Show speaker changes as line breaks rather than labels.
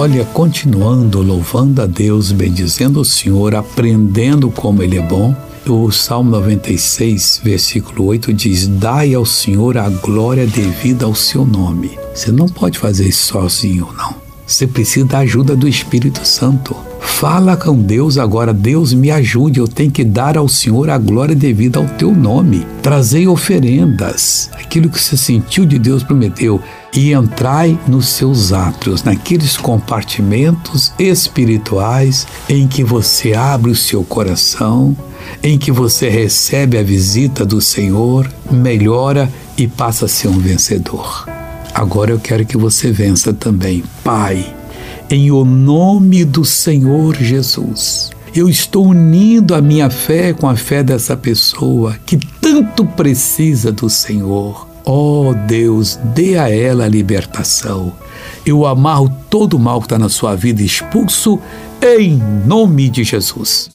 Olha, continuando louvando a Deus, bendizendo o Senhor, aprendendo como Ele é bom. O Salmo 96, versículo 8 diz: Dai ao Senhor a glória devida ao seu nome. Você não pode fazer isso sozinho, não. Você precisa da ajuda do Espírito Santo. Fala com Deus agora, Deus me ajude, eu tenho que dar ao Senhor a glória devida ao teu nome. Trazei oferendas, aquilo que você sentiu de Deus prometeu, e entrai nos seus átrios, naqueles compartimentos espirituais em que você abre o seu coração, em que você recebe a visita do Senhor, melhora e passa a ser um vencedor. Agora eu quero que você vença também, Pai em o nome do Senhor Jesus. Eu estou unindo a minha fé com a fé dessa pessoa que tanto precisa do Senhor. Ó oh Deus, dê a ela a libertação. Eu amarro todo o mal que está na sua vida expulso em nome de Jesus.